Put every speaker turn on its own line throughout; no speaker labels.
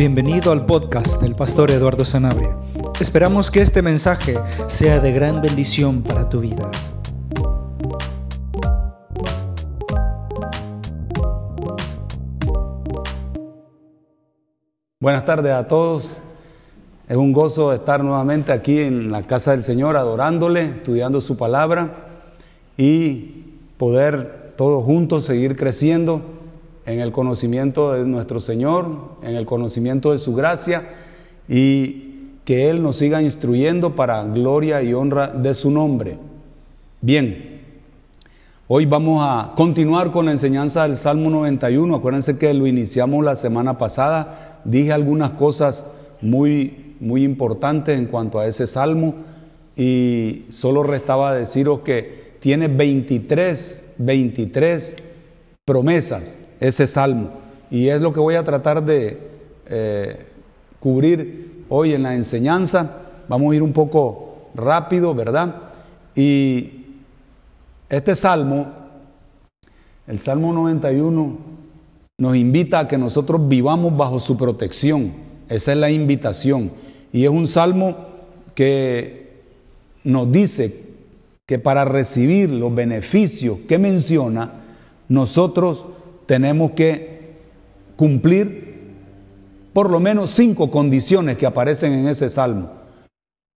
Bienvenido al podcast del pastor Eduardo Sanabria. Esperamos que este mensaje sea de gran bendición para tu vida.
Buenas tardes a todos. Es un gozo estar nuevamente aquí en la casa del Señor adorándole, estudiando su palabra y poder todos juntos seguir creciendo en el conocimiento de nuestro Señor, en el conocimiento de su gracia y que Él nos siga instruyendo para gloria y honra de su nombre. Bien, hoy vamos a continuar con la enseñanza del Salmo 91. Acuérdense que lo iniciamos la semana pasada. Dije algunas cosas muy, muy importantes en cuanto a ese salmo y solo restaba deciros que tiene 23, 23 promesas ese salmo. Y es lo que voy a tratar de eh, cubrir hoy en la enseñanza. Vamos a ir un poco rápido, ¿verdad? Y este salmo, el Salmo 91, nos invita a que nosotros vivamos bajo su protección. Esa es la invitación. Y es un salmo que nos dice que para recibir los beneficios que menciona, nosotros tenemos que cumplir por lo menos cinco condiciones que aparecen en ese salmo.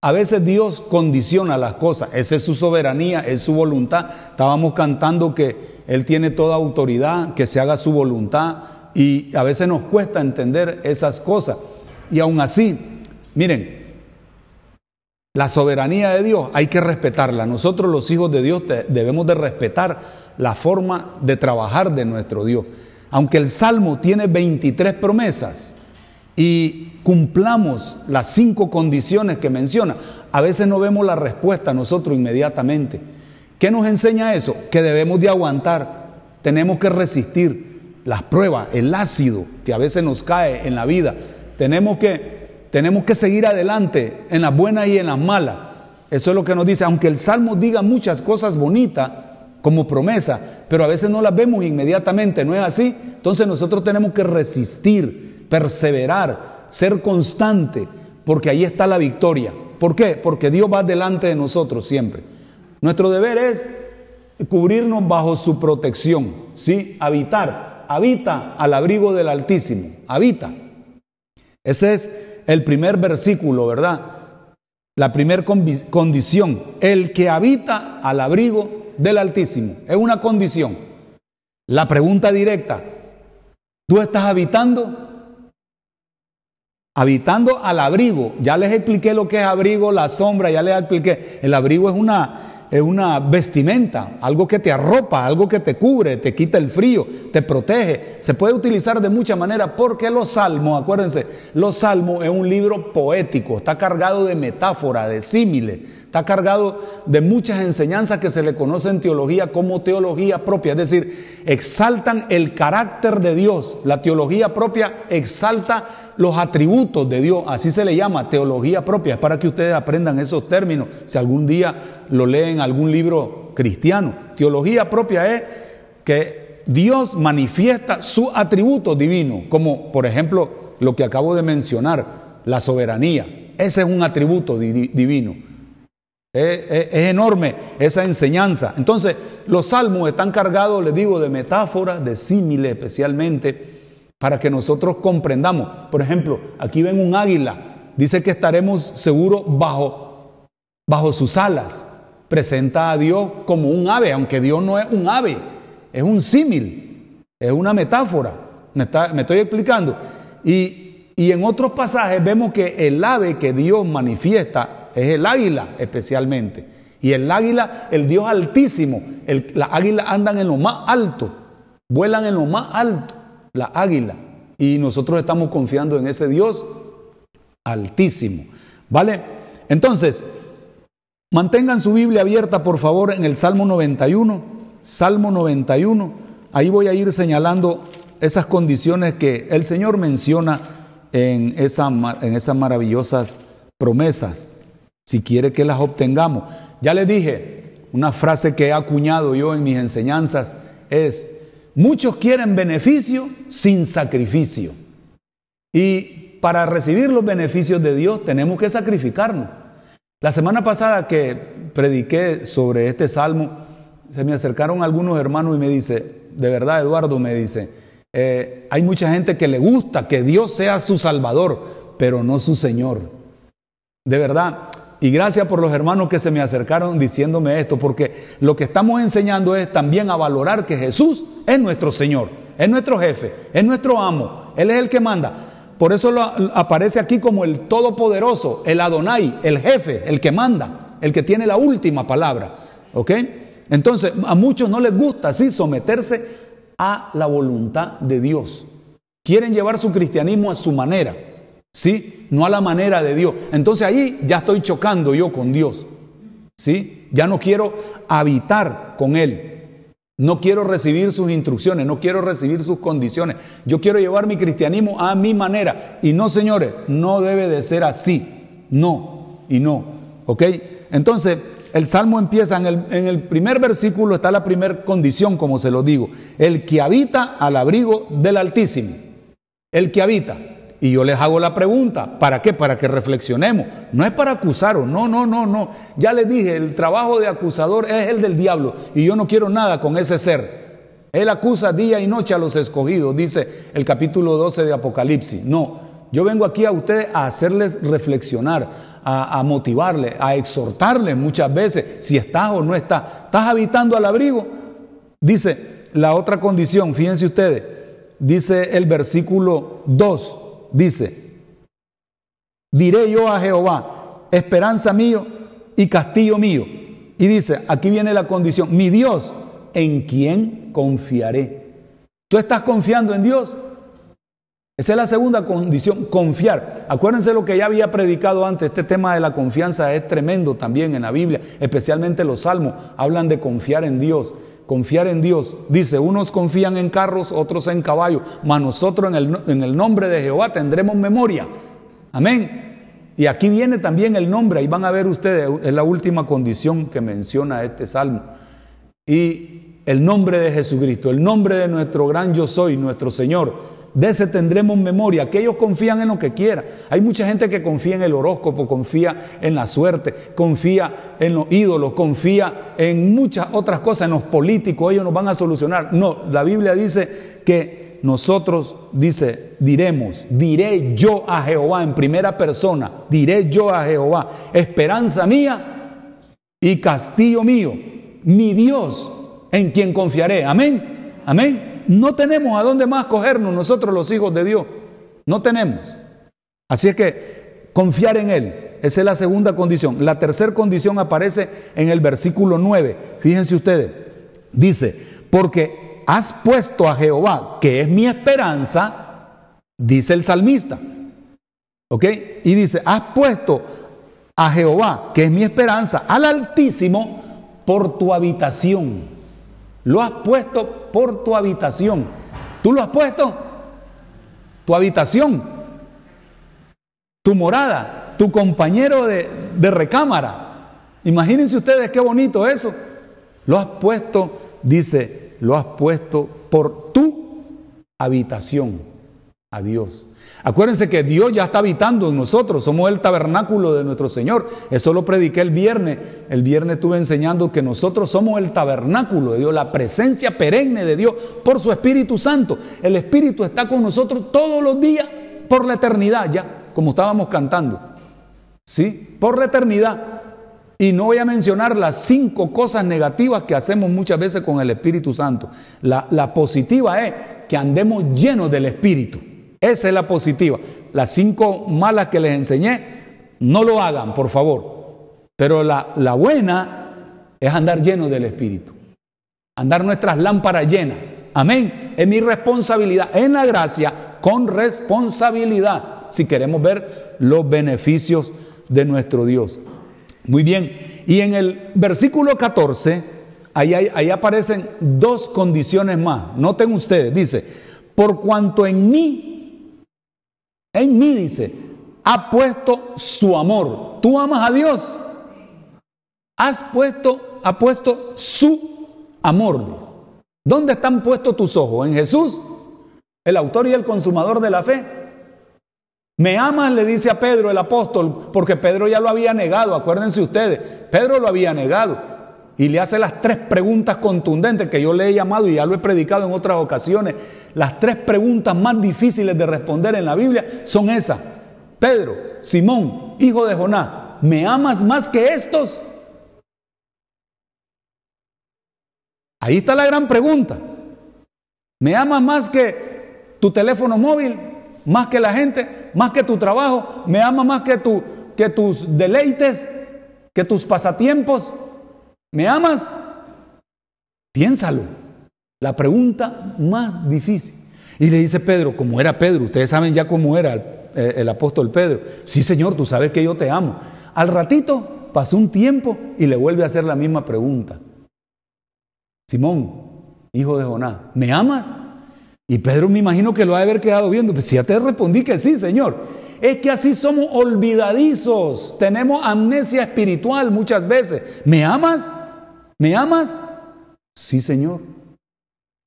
A veces Dios condiciona las cosas, esa es su soberanía, es su voluntad. Estábamos cantando que Él tiene toda autoridad, que se haga su voluntad y a veces nos cuesta entender esas cosas. Y aún así, miren, la soberanía de Dios hay que respetarla. Nosotros los hijos de Dios debemos de respetar la forma de trabajar de nuestro Dios. Aunque el Salmo tiene 23 promesas y cumplamos las cinco condiciones que menciona, a veces no vemos la respuesta nosotros inmediatamente. ¿Qué nos enseña eso? Que debemos de aguantar, tenemos que resistir las pruebas, el ácido que a veces nos cae en la vida. Tenemos que, tenemos que seguir adelante en las buenas y en las malas. Eso es lo que nos dice, aunque el Salmo diga muchas cosas bonitas, como promesa, pero a veces no las vemos inmediatamente, ¿no es así? Entonces nosotros tenemos que resistir, perseverar, ser constante, porque ahí está la victoria. ¿Por qué? Porque Dios va delante de nosotros siempre. Nuestro deber es cubrirnos bajo su protección, ¿sí? Habitar, habita al abrigo del Altísimo, habita. Ese es el primer versículo, ¿verdad? La primera condición, el que habita al abrigo del Altísimo. Es una condición. La pregunta directa, ¿tú estás habitando? Habitando al abrigo. Ya les expliqué lo que es abrigo, la sombra, ya les expliqué. El abrigo es una es una vestimenta, algo que te arropa, algo que te cubre, te quita el frío, te protege. Se puede utilizar de muchas maneras porque los salmos, acuérdense, los salmos es un libro poético, está cargado de metáfora, de símiles, está cargado de muchas enseñanzas que se le conoce en teología como teología propia, es decir, exaltan el carácter de Dios. La teología propia exalta los atributos de Dios, así se le llama teología propia, es para que ustedes aprendan esos términos, si algún día lo leen en algún libro cristiano. Teología propia es que Dios manifiesta su atributo divino, como por ejemplo lo que acabo de mencionar, la soberanía. Ese es un atributo divino. Es, enorme esa enseñanza. Entonces, los salmos están cargados, les digo, de metáforas, de símiles especialmente para que nosotros comprendamos. Por ejemplo, aquí ven un águila, dice que estaremos seguros bajo, bajo sus alas. Presenta a Dios como un ave, aunque Dios no es un ave, es un símil, es una metáfora. Me, me estoy explicando. Y, y en otros pasajes vemos que el ave que Dios manifiesta es el águila especialmente. Y el águila, el Dios altísimo, las águilas andan en lo más alto, vuelan en lo más alto la águila. Y nosotros estamos confiando en ese Dios altísimo. ¿Vale? Entonces, mantengan su Biblia abierta, por favor, en el Salmo 91. Salmo 91. Ahí voy a ir señalando esas condiciones que el Señor menciona en esas maravillosas promesas, si quiere que las obtengamos. Ya les dije, una frase que he acuñado yo en mis enseñanzas es, Muchos quieren beneficio sin sacrificio. Y para recibir los beneficios de Dios tenemos que sacrificarnos. La semana pasada que prediqué sobre este salmo, se me acercaron algunos hermanos y me dice, de verdad Eduardo, me dice, eh, hay mucha gente que le gusta que Dios sea su Salvador, pero no su Señor. De verdad, y gracias por los hermanos que se me acercaron diciéndome esto, porque lo que estamos enseñando es también a valorar que Jesús es nuestro Señor, es nuestro jefe, es nuestro amo, Él es el que manda. Por eso aparece aquí como el Todopoderoso, el Adonai, el jefe, el que manda, el que tiene la última palabra. ¿Ok? Entonces, a muchos no les gusta así someterse a la voluntad de Dios. Quieren llevar su cristianismo a su manera. ¿Sí? No a la manera de Dios. Entonces ahí ya estoy chocando yo con Dios, ¿sí? Ya no quiero habitar con Él. No quiero recibir sus instrucciones, no quiero recibir sus condiciones. Yo quiero llevar mi cristianismo a mi manera. Y no, señores, no debe de ser así. No, y no. ¿Ok? Entonces, el salmo empieza en el, en el primer versículo, está la primera condición, como se lo digo. El que habita al abrigo del Altísimo. El que habita. Y yo les hago la pregunta, ¿para qué? Para que reflexionemos. No es para acusaros, no, no, no, no. Ya les dije, el trabajo de acusador es el del diablo y yo no quiero nada con ese ser. Él acusa día y noche a los escogidos, dice el capítulo 12 de Apocalipsis. No, yo vengo aquí a ustedes a hacerles reflexionar, a, motivarles, a exhortarles muchas veces si estás o no estás. ¿Estás habitando al abrigo? Dice la otra condición, fíjense ustedes, dice el versículo 2 dice, diré yo a Jehová, esperanza mío y castillo mío. Y dice, aquí viene la condición, mi Dios, ¿en quién confiaré? ¿Tú estás confiando en Dios? Esa es la segunda condición, confiar. Acuérdense lo que ya había predicado antes, este tema de la confianza es tremendo también en la Biblia, especialmente los salmos, hablan de confiar en Dios. Confiar en Dios. Dice, unos confían en carros, otros en caballos, mas nosotros en el, en el nombre de Jehová tendremos memoria. Amén. Y aquí viene también el nombre, ahí van a ver ustedes, es la última condición que menciona este salmo. Y el nombre de Jesucristo, el nombre de nuestro gran yo soy, nuestro Señor. De ese tendremos memoria, que ellos confían en lo que quieran. Hay mucha gente que confía en el horóscopo, confía en la suerte, confía en los ídolos, confía en muchas otras cosas, en los políticos, ellos nos van a solucionar. No, la Biblia dice que nosotros, dice, diremos, diré yo a Jehová en primera persona, diré yo a Jehová, esperanza mía y castillo mío, mi Dios en quien confiaré. Amén, amén no tenemos a dónde más cogernos nosotros los hijos de Dios. No tenemos. Así es que confiar en Él. Esa es la segunda condición. La tercera condición aparece en el versículo 9. Fíjense ustedes. Dice, porque has puesto a Jehová, que es mi esperanza, dice el salmista. ¿Ok? Y dice, has puesto a Jehová, que es mi esperanza, al Altísimo, por tu habitación. Lo has puesto por tu habitación. ¿Tú lo has puesto? Tu habitación, tu morada, tu compañero de, de recámara. Imagínense ustedes qué bonito eso. Lo has puesto, dice, lo has puesto por tu habitación a Dios. Acuérdense que Dios ya está habitando en nosotros, somos el tabernáculo de nuestro Señor. Eso lo prediqué el viernes. El viernes estuve enseñando que nosotros somos el tabernáculo de Dios, la presencia perenne de Dios por su Espíritu Santo. El Espíritu está con nosotros todos los días por la eternidad, ya, como estábamos cantando. ¿Sí? Por la eternidad. Y no voy a mencionar las cinco cosas negativas que hacemos muchas veces con el Espíritu Santo. La, la positiva es que andemos llenos del Espíritu. Esa es la positiva. Las cinco malas que les enseñé, no lo hagan, por favor. Pero la, la buena es andar lleno del Espíritu. Andar nuestras lámparas llenas. Amén. Es mi responsabilidad en la gracia con responsabilidad si queremos ver los beneficios de nuestro Dios. Muy bien. Y en el versículo 14, ahí, ahí aparecen dos condiciones más. Noten ustedes, dice, por cuanto en mí en mí dice, ha puesto su amor. ¿Tú amas a Dios? Has puesto, ha puesto su amor. ¿Dónde están puestos tus ojos? ¿En Jesús? ¿El autor y el consumador de la fe? Me amas, le dice a Pedro el apóstol, porque Pedro ya lo había negado, acuérdense ustedes, Pedro lo había negado. Y le hace las tres preguntas contundentes que yo le he llamado y ya lo he predicado en otras ocasiones. Las tres preguntas más difíciles de responder en la Biblia son esas. Pedro, Simón, hijo de Jonás, ¿me amas más que estos? Ahí está la gran pregunta. ¿Me amas más que tu teléfono móvil? ¿Más que la gente? ¿Más que tu trabajo? ¿Me amas más que, tu, que tus deleites? ¿Que tus pasatiempos? ¿Me amas? Piénsalo. La pregunta más difícil. Y le dice Pedro, como era Pedro, ustedes saben ya cómo era el, eh, el, apóstol Pedro. Sí, Señor, tú sabes que yo te amo. Al ratito pasó un tiempo y le vuelve a hacer la misma pregunta. Simón, hijo de Jonás, ¿me amas? Y Pedro me imagino que lo ha de haber quedado viendo. Pues si ya te respondí que sí, Señor. Es que así somos olvidadizos, tenemos amnesia espiritual muchas veces. ¿Me amas? ¿Me amas? Sí, Señor.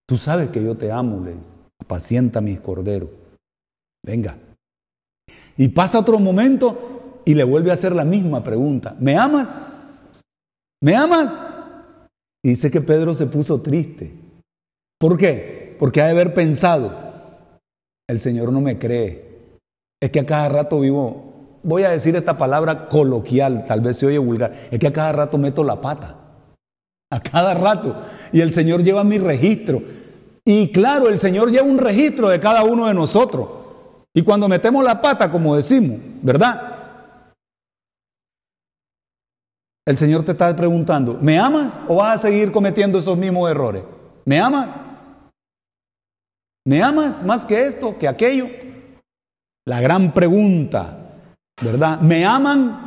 Tú sabes que yo te amo, le dice. Apacienta mis corderos. Venga. Y pasa otro momento y le vuelve a hacer la misma pregunta. ¿Me amas? ¿Me amas? Y dice que Pedro se puso triste. ¿Por qué? Porque ha de haber pensado, el Señor no me cree. Es que a cada rato vivo, voy a decir esta palabra coloquial, tal vez se oye vulgar, es que a cada rato meto la pata. A cada rato. Y el Señor lleva mi registro. Y claro, el Señor lleva un registro de cada uno de nosotros. Y cuando metemos la pata, como decimos, ¿verdad? El Señor te está preguntando, ¿me amas o vas a seguir cometiendo esos mismos errores? ¿Me amas? ¿Me amas más que esto, que aquello? La gran pregunta, ¿verdad? ¿Me aman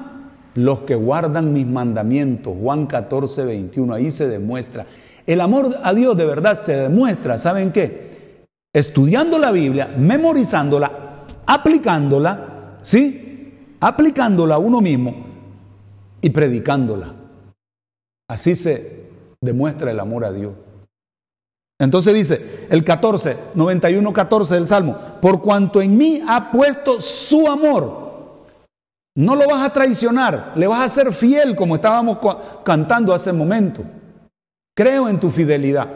los que guardan mis mandamientos? Juan 14, 21, ahí se demuestra. El amor a Dios de verdad se demuestra, ¿saben qué? Estudiando la Biblia, memorizándola, aplicándola, ¿sí? Aplicándola a uno mismo y predicándola. Así se demuestra el amor a Dios. Entonces dice el 14, 91, 14 del Salmo, por cuanto en mí ha puesto su amor, no lo vas a traicionar, le vas a ser fiel como estábamos cantando hace un momento. Creo en tu fidelidad.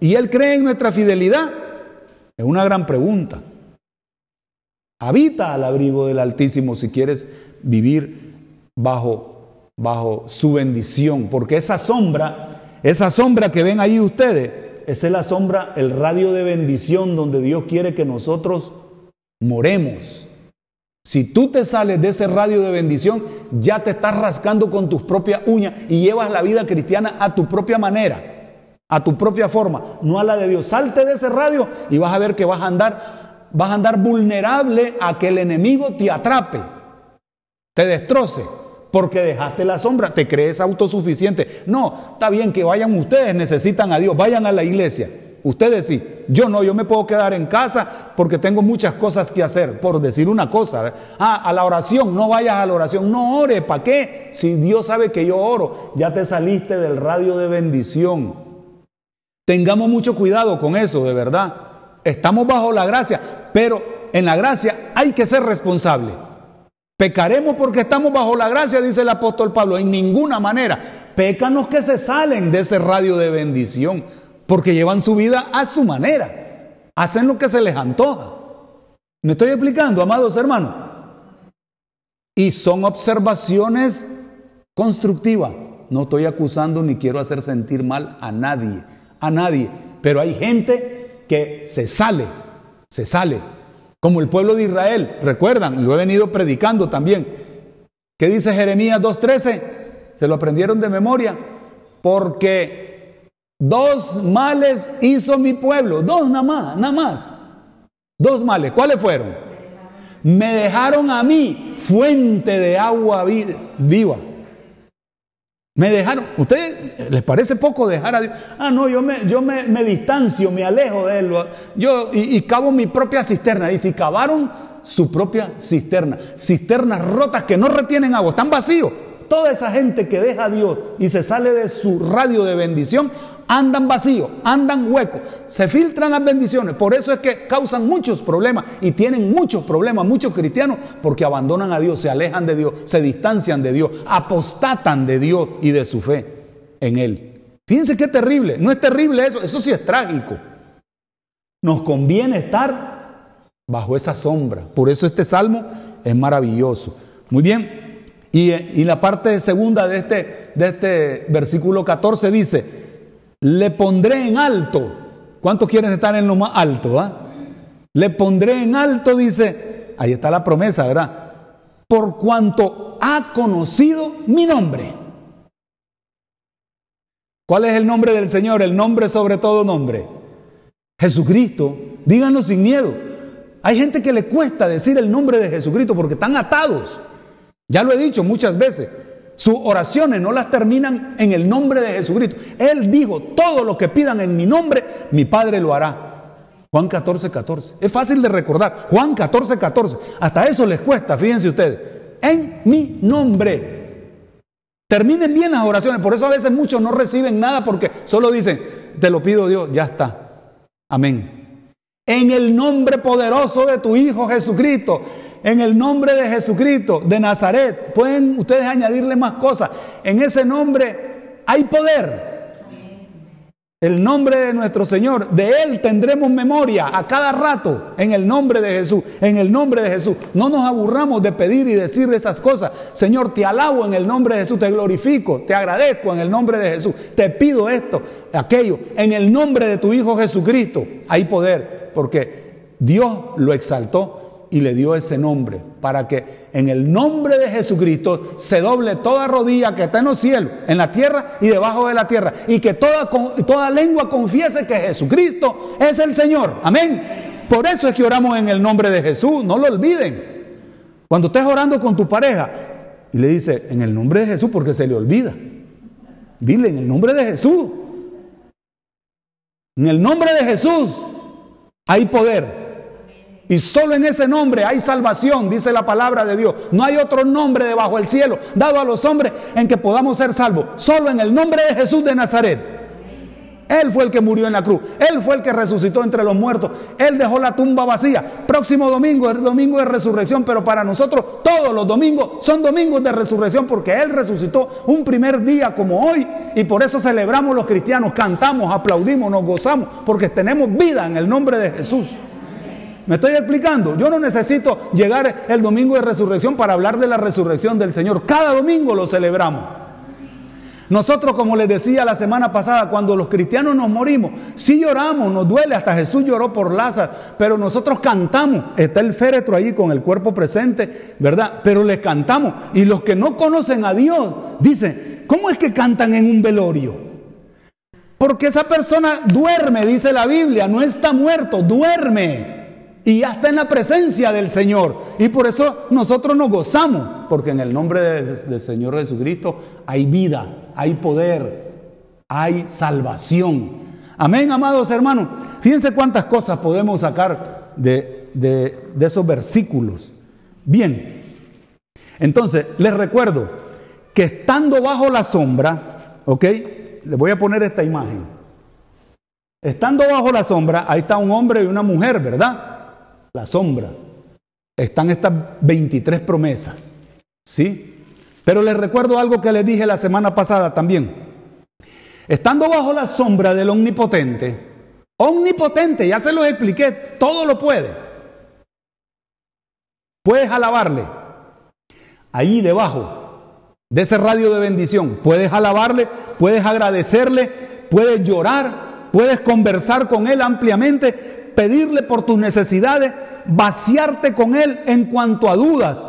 ¿Y Él cree en nuestra fidelidad? Es una gran pregunta. Habita al abrigo del Altísimo si quieres vivir bajo bajo su bendición, porque esa sombra, esa sombra que ven ahí ustedes, esa es la sombra, el radio de bendición donde Dios quiere que nosotros moremos. Si tú te sales de ese radio de bendición, ya te estás rascando con tus propias uñas y llevas la vida cristiana a tu propia manera, a tu propia forma, no a la de Dios. Salte de ese radio y vas a ver que vas a andar, vas a andar vulnerable a que el enemigo te atrape, te destroce porque dejaste la sombra, te crees autosuficiente. No, está bien que vayan ustedes, necesitan a Dios, vayan a la iglesia. Ustedes sí, yo no, yo me puedo quedar en casa porque tengo muchas cosas que hacer, por decir una cosa. Ah, a la oración, no vayas a la oración, no ore, ¿para qué? Si Dios sabe que yo oro, ya te saliste del radio de bendición. Tengamos mucho cuidado con eso, de verdad. Estamos bajo la gracia, pero en la gracia hay que ser responsable. Pecaremos porque estamos bajo la gracia, dice el apóstol Pablo, en ninguna manera. Pécanos que se salen de ese radio de bendición, porque llevan su vida a su manera. Hacen lo que se les antoja. ¿Me estoy explicando, amados hermanos? Y son observaciones constructivas. No estoy acusando ni quiero hacer sentir mal a nadie, a nadie. Pero hay gente que se sale, se sale como el pueblo de Israel, recuerdan, lo he venido predicando también. ¿Qué dice Jeremías 2.13? Se lo aprendieron de memoria. Porque dos males hizo mi pueblo, dos nada más, nada más. Dos males, ¿cuáles fueron? Me dejaron a mí fuente de agua viva. Me dejaron, ¿ustedes les parece poco dejar a Dios? Ah, no, yo me, yo me, distancio, me alejo de Él. Yo, y, y, cavo mi propia cisterna. Y si cavaron su propia cisterna, cisternas rotas que no retienen agua, están vacíos. Toda esa gente que deja a Dios y se sale de su radio de bendición, andan vacíos, andan huecos, se filtran las bendiciones. Por eso es que causan muchos problemas y tienen muchos problemas muchos cristianos porque abandonan a Dios, se alejan de Dios, se distancian de Dios, apostatan de Dios y de su fe en Él. Fíjense qué terrible, no es terrible eso, eso sí es trágico. Nos conviene estar bajo esa sombra. Por eso este salmo es maravilloso. Muy bien, y, la parte segunda de este, de este versículo 14 dice, le pondré en alto. ¿Cuántos quieren estar en lo más alto? Ah? Le pondré en alto, dice, ahí está la promesa, ¿verdad? Por cuanto ha conocido mi nombre. ¿Cuál es el nombre del Señor? El nombre sobre todo nombre. Jesucristo. Díganlo sin miedo. Hay gente que le cuesta decir el nombre de Jesucristo porque están atados. Ya lo he dicho muchas veces. Sus oraciones no las terminan en el nombre de Jesucristo. Él dijo, todo lo que pidan en mi nombre, mi Padre lo hará. Juan 14, 14. Es fácil de recordar. Juan 14, 14. Hasta eso les cuesta, fíjense ustedes. En mi nombre. Terminen bien las oraciones. Por eso a veces muchos no reciben nada porque solo dicen, te lo pido Dios, ya está. Amén. En el nombre poderoso de tu Hijo Jesucristo en el nombre de Jesucristo de Nazaret. Pueden ustedes añadirle más cosas. En ese nombre hay poder. El nombre de nuestro Señor, de Él tendremos memoria a cada rato en el nombre de Jesús, en el nombre de Jesús. No nos aburramos de pedir y decir esas cosas. Señor, te alabo en el nombre de Jesús, te glorifico, te agradezco en el nombre de Jesús, te pido esto, aquello. En el nombre de tu Hijo Jesucristo hay poder, porque Dios lo exaltó y le dio ese nombre, para que en el nombre de Jesucristo se doble toda rodilla que está en los cielos, en la tierra y debajo de la tierra, y que toda, toda lengua confiese que Jesucristo es el Señor. Amén. Por eso es que oramos en el nombre de Jesús, no lo olviden. Cuando estés orando con tu pareja y le dice, en el nombre de Jesús, porque se le olvida. Dile, en el nombre de Jesús. En el nombre de Jesús hay poder. Y solo en ese nombre hay salvación, dice la palabra de Dios. No hay otro nombre debajo del cielo dado a los hombres en que podamos ser salvos. Solo en el nombre de Jesús de Nazaret. Él fue el que murió en la cruz. Él fue el que resucitó entre los muertos. Él dejó la tumba vacía. Próximo domingo es domingo de resurrección, pero para nosotros todos los domingos son domingos de resurrección porque Él resucitó un primer día como hoy y por eso celebramos los cristianos, cantamos, aplaudimos, nos gozamos porque tenemos vida en el nombre de Jesús. ¿Me estoy explicando? Yo no necesito llegar el domingo de resurrección para hablar de la resurrección del Señor. Cada domingo lo celebramos. Nosotros, como les decía la semana pasada, cuando los cristianos nos morimos, sí lloramos, nos duele, hasta Jesús lloró por Lázaro, pero nosotros cantamos. Está el féretro ahí con el cuerpo presente, ¿verdad? Pero les cantamos. Y los que no conocen a Dios dicen, ¿cómo es que cantan en un velorio? Porque esa persona duerme, dice la Biblia, no está muerto, duerme y ya está en la presencia del Señor. Y por eso nosotros nos gozamos, porque en el nombre del Señor Jesucristo hay vida, hay poder, hay salvación. Amén, amados hermanos. Fíjense cuántas cosas podemos sacar de, de esos versículos. Bien, entonces les recuerdo que estando bajo la sombra, ¿ok? Les voy a poner esta imagen. Estando bajo la sombra, ahí está un hombre y una mujer, ¿verdad? La sombra, están estas 23 promesas. ¿Sí? Pero les recuerdo algo que les dije la semana pasada también. Estando bajo la sombra del omnipotente, omnipotente, ya se lo expliqué, todo lo puede. Puedes alabarle. Ahí debajo de ese radio de bendición, puedes alabarle, puedes agradecerle, puedes llorar, puedes conversar con él ampliamente, pedirle por tus necesidades, vaciarte con Él en cuanto a dudas,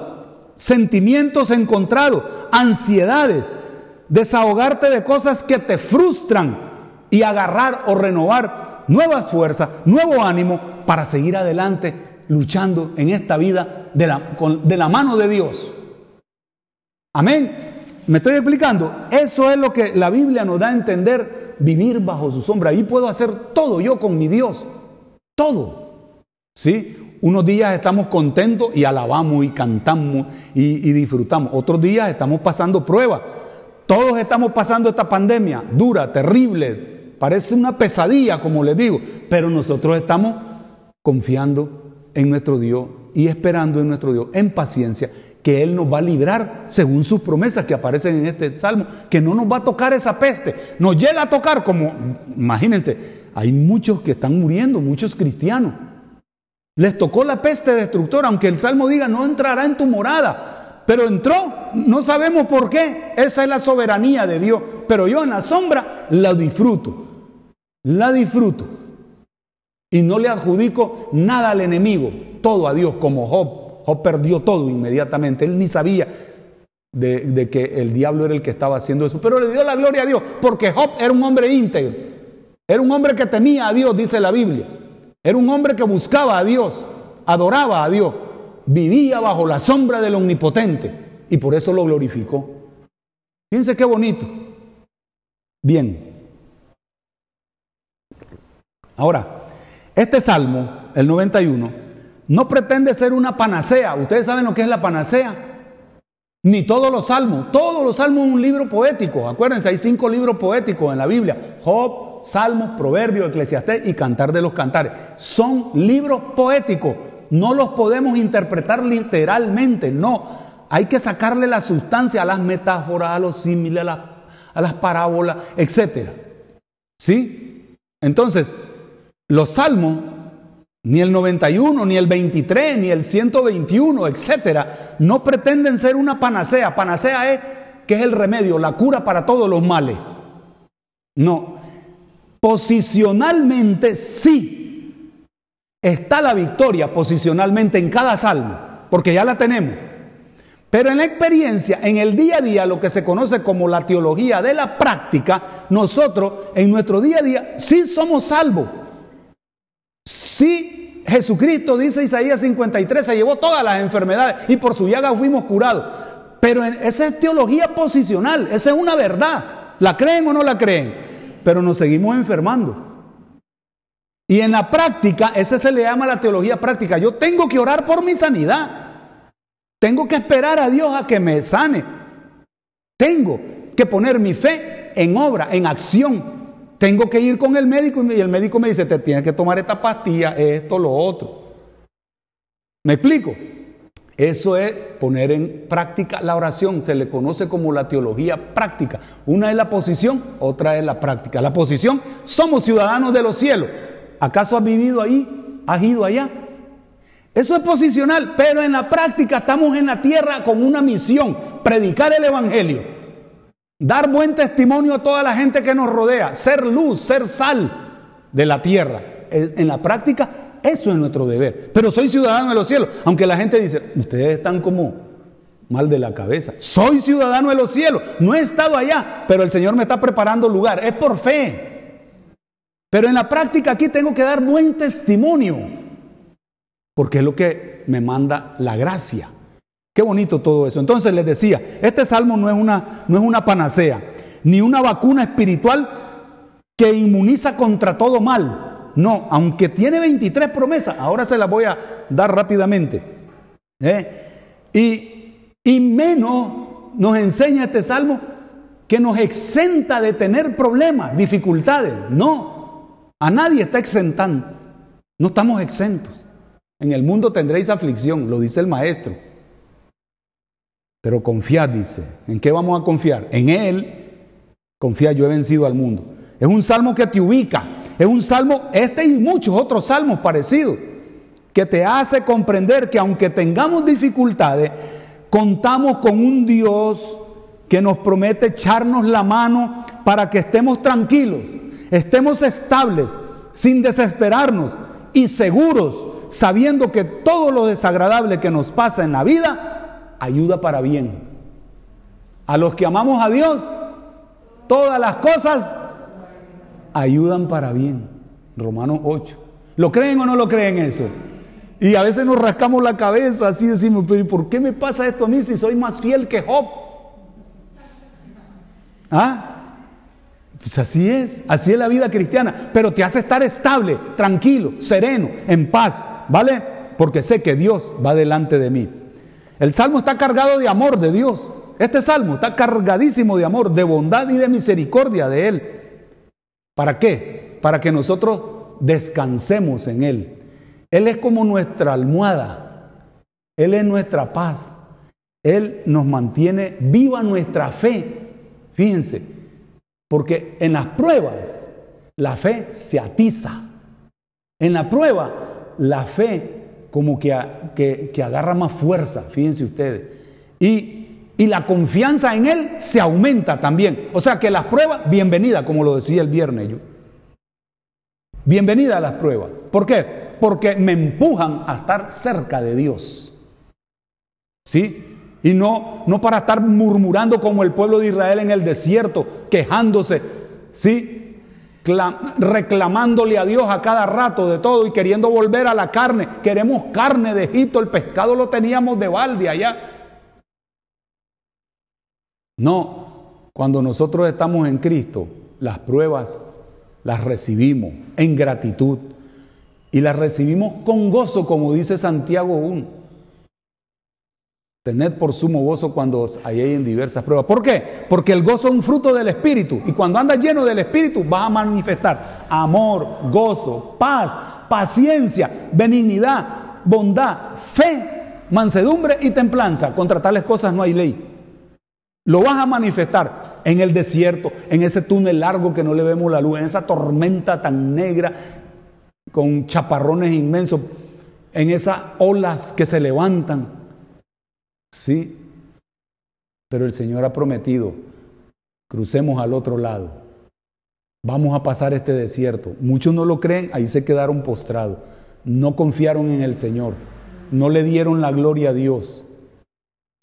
sentimientos encontrados, ansiedades, desahogarte de cosas que te frustran y agarrar o renovar nuevas fuerzas, nuevo ánimo para seguir adelante luchando en esta vida de la, de la mano de Dios. Amén. ¿Me estoy explicando? Eso es lo que la Biblia nos da a entender, vivir bajo su sombra. Ahí puedo hacer todo yo con mi Dios. Todo. ¿Sí? Unos días estamos contentos y alabamos y cantamos y, disfrutamos. Otros días estamos pasando pruebas. Todos estamos pasando esta pandemia dura, terrible, Parece una pesadilla, como les digo, pero nosotros estamos confiando en nuestro Dios y esperando en nuestro Dios en paciencia que Él nos va a librar según sus promesas que aparecen en este salmo, que no nos va a tocar esa peste, nos llega a tocar como, imagínense, hay muchos que están muriendo, muchos cristianos. Les tocó la peste destructora, aunque el salmo diga no entrará en tu morada, pero entró, no sabemos por qué, esa es la soberanía de Dios, pero yo en la sombra la disfruto, la disfruto y no le adjudico nada al enemigo, todo a Dios como Job Job perdió todo inmediatamente. Él ni sabía de, que el diablo era el que estaba haciendo eso. Pero le dio la gloria a Dios, porque Job era un hombre íntegro. Era un hombre que temía a Dios, dice la Biblia. Era un hombre que buscaba a Dios, adoraba a Dios, vivía bajo la sombra del omnipotente y por eso lo glorificó. Fíjense qué bonito. Bien. Ahora, este salmo, el 91, no pretende ser una panacea. Ustedes saben lo que es la panacea. Ni todos los salmos. Todos los salmos es un libro poético. Acuérdense, hay cinco libros poéticos en la Biblia. Job, Salmos, Proverbios, Eclesiastés y Cantar de los Cantares. Son libros poéticos. No los podemos interpretar literalmente. No. Hay que sacarle la sustancia a las metáforas, a los símiles, a las, parábolas, etc. ¿Sí? Entonces, los salmos ni el 91, ni el 23, ni el 121, etcétera, no pretenden ser una panacea. Panacea es que es el remedio, la cura para todos los males. No. Posicionalmente sí está la victoria posicionalmente en cada salmo, porque ya la tenemos. Pero en la experiencia, en el día a día, lo que se conoce como la teología de la práctica, nosotros en nuestro día a día sí somos salvos. Sí, Jesucristo, dice Isaías 53, se llevó todas las enfermedades y por su llaga fuimos curados. Pero esa es teología posicional, esa es una verdad. ¿La creen o no la creen? Pero nos seguimos enfermando. Y en la práctica, esa se le llama la teología práctica. Yo tengo que orar por mi sanidad. Tengo que esperar a Dios a que me sane. Tengo que poner mi fe en obra, en acción. Tengo que ir con el médico y el médico me dice, te tienes que tomar esta pastilla, esto, lo otro. ¿Me explico? Eso es poner en práctica la oración, se le conoce como la teología práctica. Una es la posición, otra es la práctica. La posición, somos ciudadanos de los cielos. ¿Acaso has vivido ahí? ¿Has ido allá? Eso es posicional, pero en la práctica estamos en la tierra con una misión, predicar el Evangelio. Dar buen testimonio a toda la gente que nos rodea, ser luz, ser sal de la tierra. En la práctica, eso es nuestro deber. Pero soy ciudadano de los cielos, aunque la gente dice, ustedes están como mal de la cabeza. Soy ciudadano de los cielos, no he estado allá, pero el Señor me está preparando lugar, es por fe. Pero en la práctica aquí tengo que dar buen testimonio, porque es lo que me manda la gracia. Qué bonito todo eso. Entonces les decía, este salmo no es una, no es una panacea, ni una vacuna espiritual que inmuniza contra todo mal. No, aunque tiene 23 promesas, ahora se las voy a dar rápidamente. ¿eh? Y, y menos nos enseña este salmo que nos exenta de tener problemas, dificultades. No, a nadie está exentando. No estamos exentos. En el mundo tendréis aflicción, lo dice el maestro. Pero confiad, dice. ¿En qué vamos a confiar? En Él. Confía, yo he vencido al mundo. Es un salmo que te ubica. Es un salmo, este y muchos otros salmos parecidos, que te hace comprender que aunque tengamos dificultades, contamos con un Dios que nos promete echarnos la mano para que estemos tranquilos, estemos estables, sin desesperarnos y seguros, sabiendo que todo lo desagradable que nos pasa en la vida ayuda para bien. A los que amamos a Dios, todas las cosas ayudan para bien. Romanos 8. ¿Lo creen o no lo creen eso? Y a veces nos rascamos la cabeza así decimos, pero ¿por qué me pasa esto a mí si soy más fiel que Job? ¿Ah? Pues así es, así es la vida cristiana, pero te hace estar estable, tranquilo, sereno, en paz, ¿vale? Porque sé que Dios va delante de mí. El salmo está cargado de amor de Dios. Este salmo está cargadísimo de amor, de bondad y de misericordia de Él. ¿Para qué? Para que nosotros descansemos en Él. Él es como nuestra almohada. Él es nuestra paz. Él nos mantiene viva nuestra fe. Fíjense, porque en las pruebas la fe se atiza. En la prueba la fe como que, que, agarra más fuerza, fíjense ustedes. Y, y la confianza en Él se aumenta también. O sea que las pruebas, bienvenida, como lo decía el viernes yo. Bienvenida a las pruebas. ¿Por qué? Porque me empujan a estar cerca de Dios. ¿Sí? Y no, no para estar murmurando como el pueblo de Israel en el desierto, quejándose, ¿sí? reclamándole a Dios a cada rato de todo y queriendo volver a la carne. Queremos carne de Egipto, el pescado lo teníamos de balde allá. No, cuando nosotros estamos en Cristo, las pruebas las recibimos en gratitud y las recibimos con gozo, como dice Santiago 1. Tened por sumo gozo cuando os halléis en diversas pruebas. ¿Por qué? Porque el gozo es un fruto del Espíritu. Y cuando andas lleno del Espíritu, vas a manifestar amor, gozo, paz, paciencia, benignidad, bondad, fe, mansedumbre y templanza. Contra tales cosas no hay ley. Lo vas a manifestar en el desierto, en ese túnel largo que no le vemos la luz, en esa tormenta tan negra con chaparrones inmensos, en esas olas que se levantan Sí, pero el Señor ha prometido, crucemos al otro lado. Vamos a pasar este desierto. Muchos no lo creen, ahí se quedaron postrados. No confiaron en el Señor. No le dieron la gloria a Dios.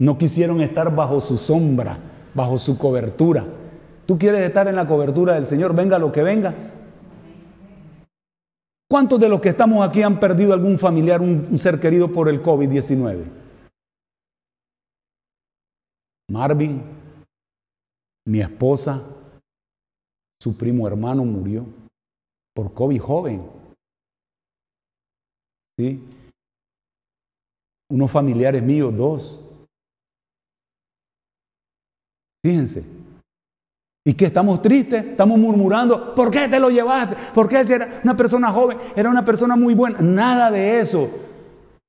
No quisieron estar bajo su sombra, bajo su cobertura. ¿Tú quieres estar en la cobertura del Señor? Venga lo que venga. ¿Cuántos de los que estamos aquí han perdido algún familiar, un ser querido por el COVID-19? Marvin, mi esposa, su primo hermano murió por COVID joven. ¿Sí? Unos familiares míos, dos. Fíjense. ¿Y que estamos tristes? Estamos murmurando. ¿Por qué te lo llevaste? ¿Por qué si era una persona joven? Era una persona muy buena. Nada de eso.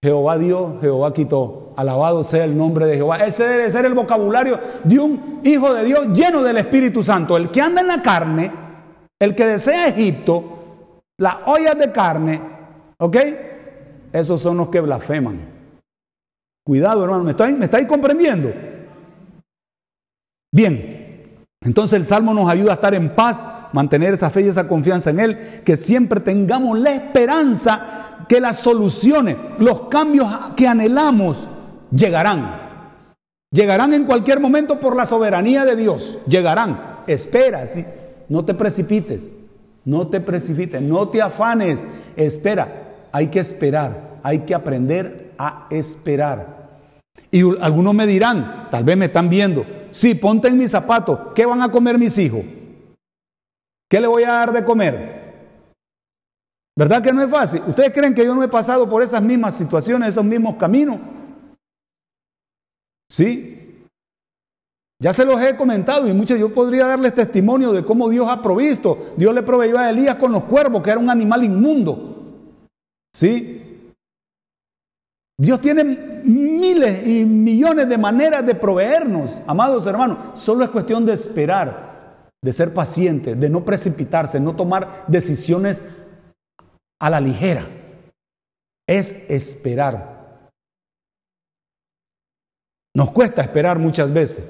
Jehová dio, Jehová quitó. Alabado sea el nombre de Jehová. Ese debe ser el vocabulario de un hijo de Dios lleno del Espíritu Santo. El que anda en la carne, el que desea Egipto, las ollas de carne, ¿ok? Esos son los que blasfeman. Cuidado, hermano, ¿me estáis, me estáis comprendiendo? Bien, entonces el Salmo nos ayuda a estar en paz, mantener esa fe y esa confianza en Él, que siempre tengamos la esperanza que las soluciones, los cambios que anhelamos llegarán. Llegarán en cualquier momento por la soberanía de Dios. Llegarán. Espera, ¿sí? no te precipites, no te precipites, no te afanes. Espera, hay que esperar, hay que aprender a esperar. Y algunos me dirán, tal vez me están viendo, sí, ponte en mis zapatos, ¿qué van a comer mis hijos? ¿Qué le voy a dar de comer? ¿Verdad que no es fácil? ¿Ustedes creen que yo no he pasado por esas mismas situaciones, esos mismos caminos? ¿Sí? Ya se los he comentado y muchos yo podría darles testimonio de cómo Dios ha provisto. Dios le proveyó a Elías con los cuervos, que era un animal inmundo. ¿Sí? Dios tiene miles y millones de maneras de proveernos, amados hermanos. Solo es cuestión de esperar, de ser paciente, de no precipitarse, no tomar decisiones a la ligera. Es esperar. Nos cuesta esperar muchas veces.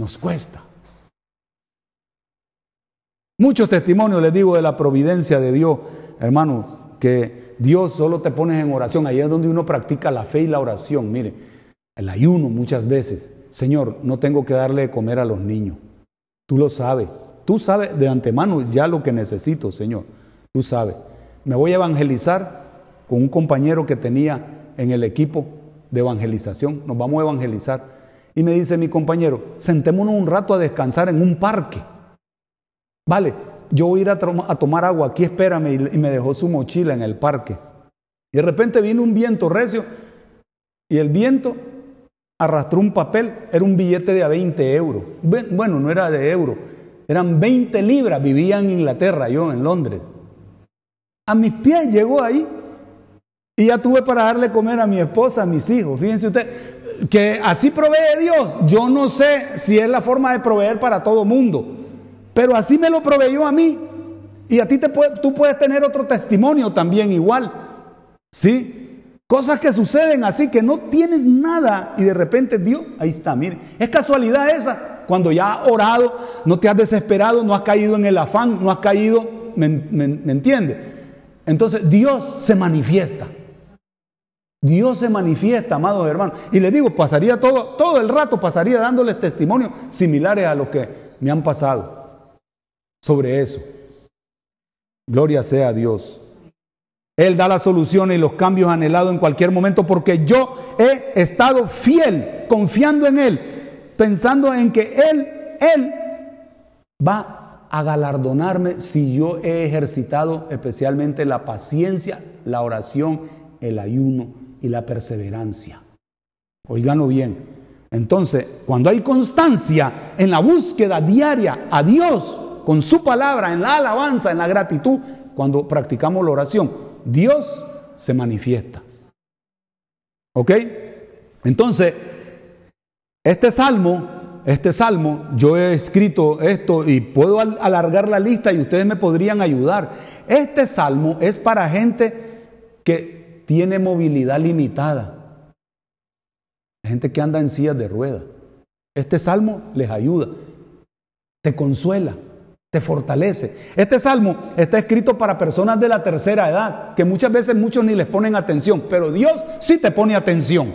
Nos cuesta. Muchos testimonios les digo de la providencia de Dios, hermanos que Dios solo te pones en oración. Ahí es donde uno practica la fe y la oración. Mire, el ayuno muchas veces. Señor, no tengo que darle de comer a los niños. Tú lo sabes. Tú sabes de antemano ya lo que necesito, Señor. Tú sabes. Me voy a evangelizar con un compañero que tenía en el equipo de evangelización. Nos vamos a evangelizar. Y me dice mi compañero, sentémonos un rato a descansar en un parque. Vale, yo voy a ir a, tomar agua, aquí espérame, y, me dejó su mochila en el parque. Y de repente vino un viento recio y el viento arrastró un papel, era un billete de a 20 euros. Bueno, no era de euro, eran 20 libras, vivía en Inglaterra, yo en Londres. A mis pies llegó ahí. Y ya tuve para darle comer a mi esposa, a mis hijos. Fíjense usted, que así provee Dios. Yo no sé si es la forma de proveer para todo mundo, pero así me lo proveyó a mí. Y a ti te puede, tú puedes tener otro testimonio también igual. ¿Sí? Cosas que suceden así, que no tienes nada y de repente Dios, ahí está, mire, es casualidad esa, cuando ya has orado, no te has desesperado, no has caído en el afán, no has caído, ¿me, me, entiendes? Entonces Dios se manifiesta. Dios se manifiesta, amados hermanos. Y les digo, pasaría todo, todo el rato, pasaría dándoles testimonios similares a los que me han pasado sobre eso. Gloria sea a Dios. Él da la solución y los cambios anhelados en cualquier momento porque yo he estado fiel, confiando en Él, pensando en que Él, Él va a galardonarme si yo he ejercitado especialmente la paciencia, la oración, el ayuno y la perseverancia. Oiganlo bien. Entonces, cuando hay constancia en la búsqueda diaria a Dios, con su palabra, en la alabanza, en la gratitud, cuando practicamos la oración, Dios se manifiesta. ¿Ok? Entonces, este salmo, este salmo, yo he escrito esto y puedo alargar la lista y ustedes me podrían ayudar. Este salmo es para gente que tiene movilidad limitada, gente que anda en sillas de ruedas. Este salmo les ayuda, te consuela te fortalece. Este salmo está escrito para personas de la tercera edad, que muchas veces muchos ni les ponen atención, pero Dios sí te pone atención.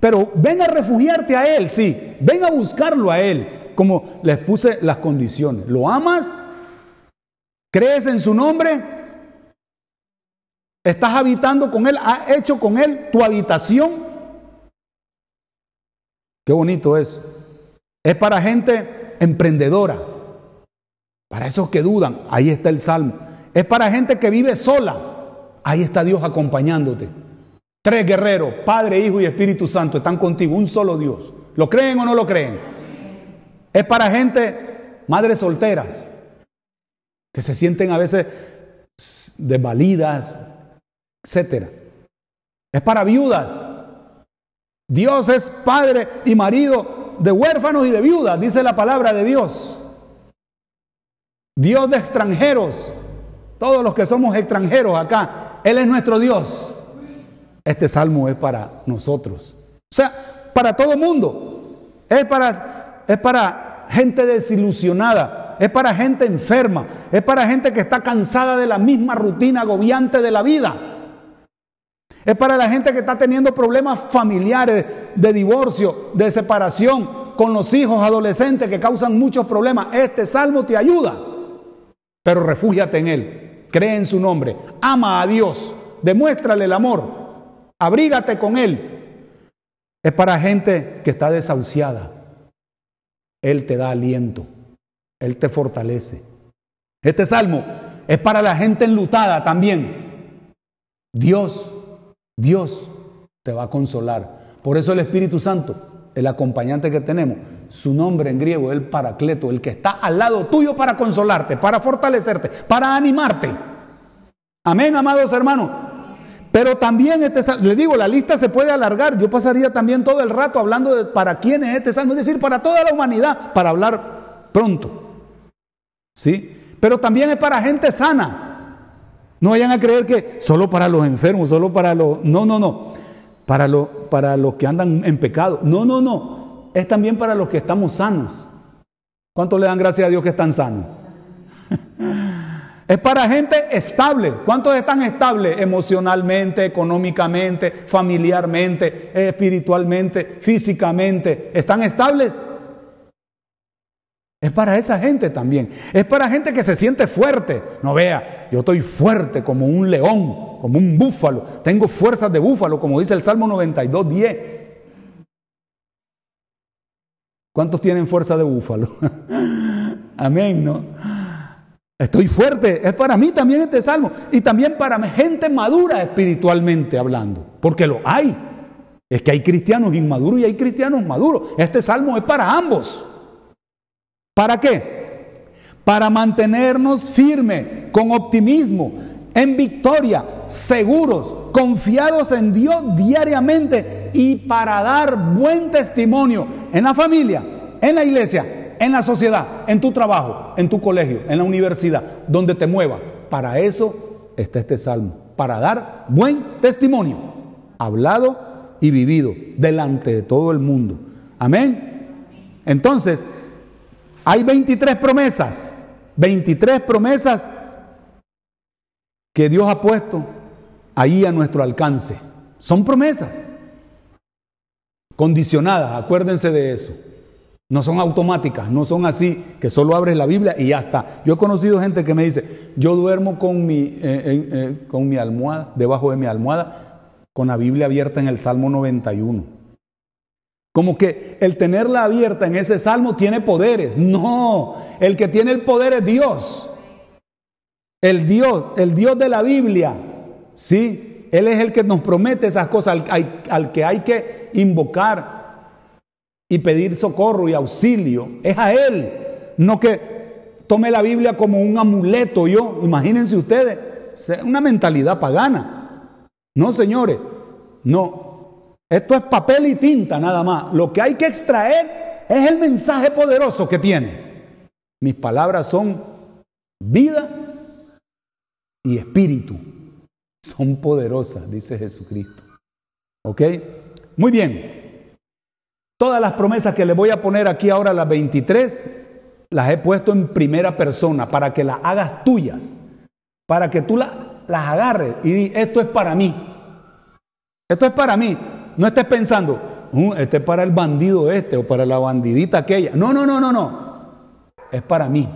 Pero ven a refugiarte a Él, sí, ven a buscarlo a Él, como les puse las condiciones. ¿Lo amas? ¿Crees en su nombre? ¿Estás habitando con Él? ¿Has hecho con Él tu habitación? Qué bonito es. Es para gente emprendedora para esos que dudan, ahí está el salmo. Es para gente que vive sola. Ahí está Dios acompañándote. Tres guerreros, Padre, Hijo y Espíritu Santo, están contigo, un solo Dios. ¿Lo creen o no lo creen? Es para gente, madres solteras, que se sienten a veces desvalidas, etc. Es para viudas. Dios es padre y marido de huérfanos y de viudas, dice la palabra de Dios. Dios de extranjeros. Todos los que somos extranjeros acá, Él es nuestro Dios. Este salmo es para nosotros. O sea, para todo mundo. Es para, es para gente desilusionada. Es para gente enferma. Es para gente que está cansada de la misma rutina agobiante de la vida. Es para la gente que está teniendo problemas familiares, de divorcio, de separación, con los hijos adolescentes que causan muchos problemas. Este salmo te ayuda pero refúgiate en Él, cree en su nombre, ama a Dios, demuéstrale el amor, abrígate con Él. Es para gente que está desahuciada. Él te da aliento, Él te fortalece. Este salmo es para la gente enlutada también. Dios, Dios te va a consolar. Por eso el Espíritu Santo el acompañante que tenemos, su nombre en griego es el paracleto, el que está al lado tuyo para consolarte, para fortalecerte, para animarte. Amén, amados hermanos. Pero también este le digo, la lista se puede alargar. Yo pasaría también todo el rato hablando de para quién es este salmo, es decir, para toda la humanidad, para hablar pronto. ¿Sí? Pero también es para gente sana. No vayan a creer que solo para los enfermos, solo para los... No, no, no para, para los que andan en pecado. No, no, no. Es también para los que estamos sanos. ¿Cuántos le dan gracias a Dios que están sanos? Es para gente estable. ¿Cuántos están estables emocionalmente, económicamente, familiarmente, espiritualmente, físicamente? ¿Están estables? Es para esa gente también. Es para gente que se siente fuerte. No vea, yo estoy fuerte como un león, como un búfalo. Tengo fuerzas de búfalo, como dice el Salmo 92, 10. ¿Cuántos tienen fuerza de búfalo? Amén, ¿no? Estoy fuerte. Es para mí también este salmo. Y también para gente madura espiritualmente hablando. Porque lo hay. Es que hay cristianos inmaduros y hay cristianos maduros. Este salmo es para ambos. ¿Para qué? para mantenernos firmes, con optimismo, en victoria, seguros, confiados en Dios diariamente y para dar buen testimonio en la familia, en la iglesia, en la sociedad, en tu trabajo, en tu colegio, en la universidad, donde te mueva. Para eso está este salmo, para dar buen testimonio, hablado y vivido delante de todo el mundo. Amén. Entonces, hay 23 promesas, 23 promesas que Dios ha puesto ahí a nuestro alcance. Son promesas condicionadas, acuérdense de eso. No son automáticas, no son así que solo abres la Biblia y ya está. Yo he conocido gente que me dice, yo duermo con mi, eh, eh, con mi almohada, debajo de mi almohada, con la Biblia abierta en el Salmo 91. Como que el tenerla abierta en ese salmo tiene poderes. No, el que tiene el poder es Dios. El Dios, el Dios de la Biblia, ¿sí? Él es el que nos promete esas cosas, al, que hay que invocar y pedir socorro y auxilio. Es a Él, no que tome la Biblia como un amuleto yo. Imagínense ustedes, una mentalidad pagana. No, señores, no. Esto es papel y tinta nada más. Lo que hay que extraer es el mensaje poderoso que tiene. Mis palabras son vida y espíritu. Son poderosas, dice Jesucristo. ¿Ok? Muy bien. Todas las promesas que le voy a poner aquí ahora, las 23, las he puesto en primera persona para que las hagas tuyas. Para que tú las agarres y di, esto es para mí. Esto es para mí. No estés pensando, uh, este es para el bandido este o para la bandidita aquella. No, no, no, no, no. Es para mí.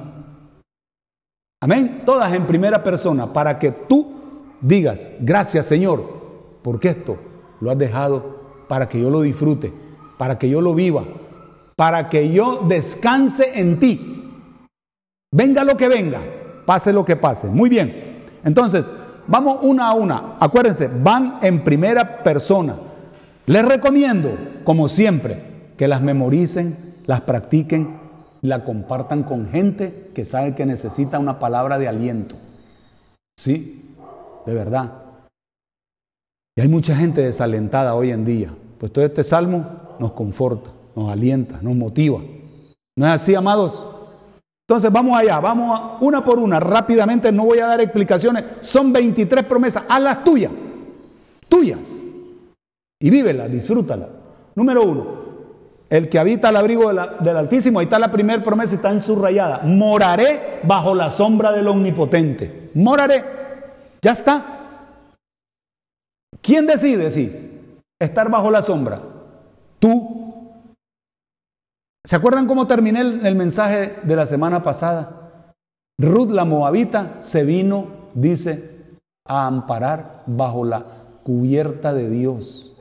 Amén. Todas en primera persona para que tú digas, gracias Señor, porque esto lo has dejado para que yo lo disfrute, para que yo lo viva, para que yo descanse en ti. Venga lo que venga, pase lo que pase. Muy bien. Entonces, vamos una a una. Acuérdense, van en primera persona. Les recomiendo, como siempre, que las memoricen, las practiquen la compartan con gente que sabe que necesita una palabra de aliento. Sí, de verdad. Y hay mucha gente desalentada hoy en día. Pues todo este salmo nos conforta, nos alienta, nos motiva. ¿No es así, amados? Entonces vamos allá, vamos una por una, rápidamente, no voy a dar explicaciones. Son 23 promesas, a las tuyas, tuyas. Y vívelas, disfrútalas. Número uno, el que habita al abrigo del Altísimo, ahí está la primera promesa, está en su rayada. Moraré bajo la sombra del Omnipotente. Moraré. Ya está. ¿Quién decide, sí, estar bajo la sombra? Tú. ¿Se acuerdan cómo terminé el, el mensaje de la semana pasada? Ruth la Moabita se vino, dice, a amparar bajo la cubierta de Dios.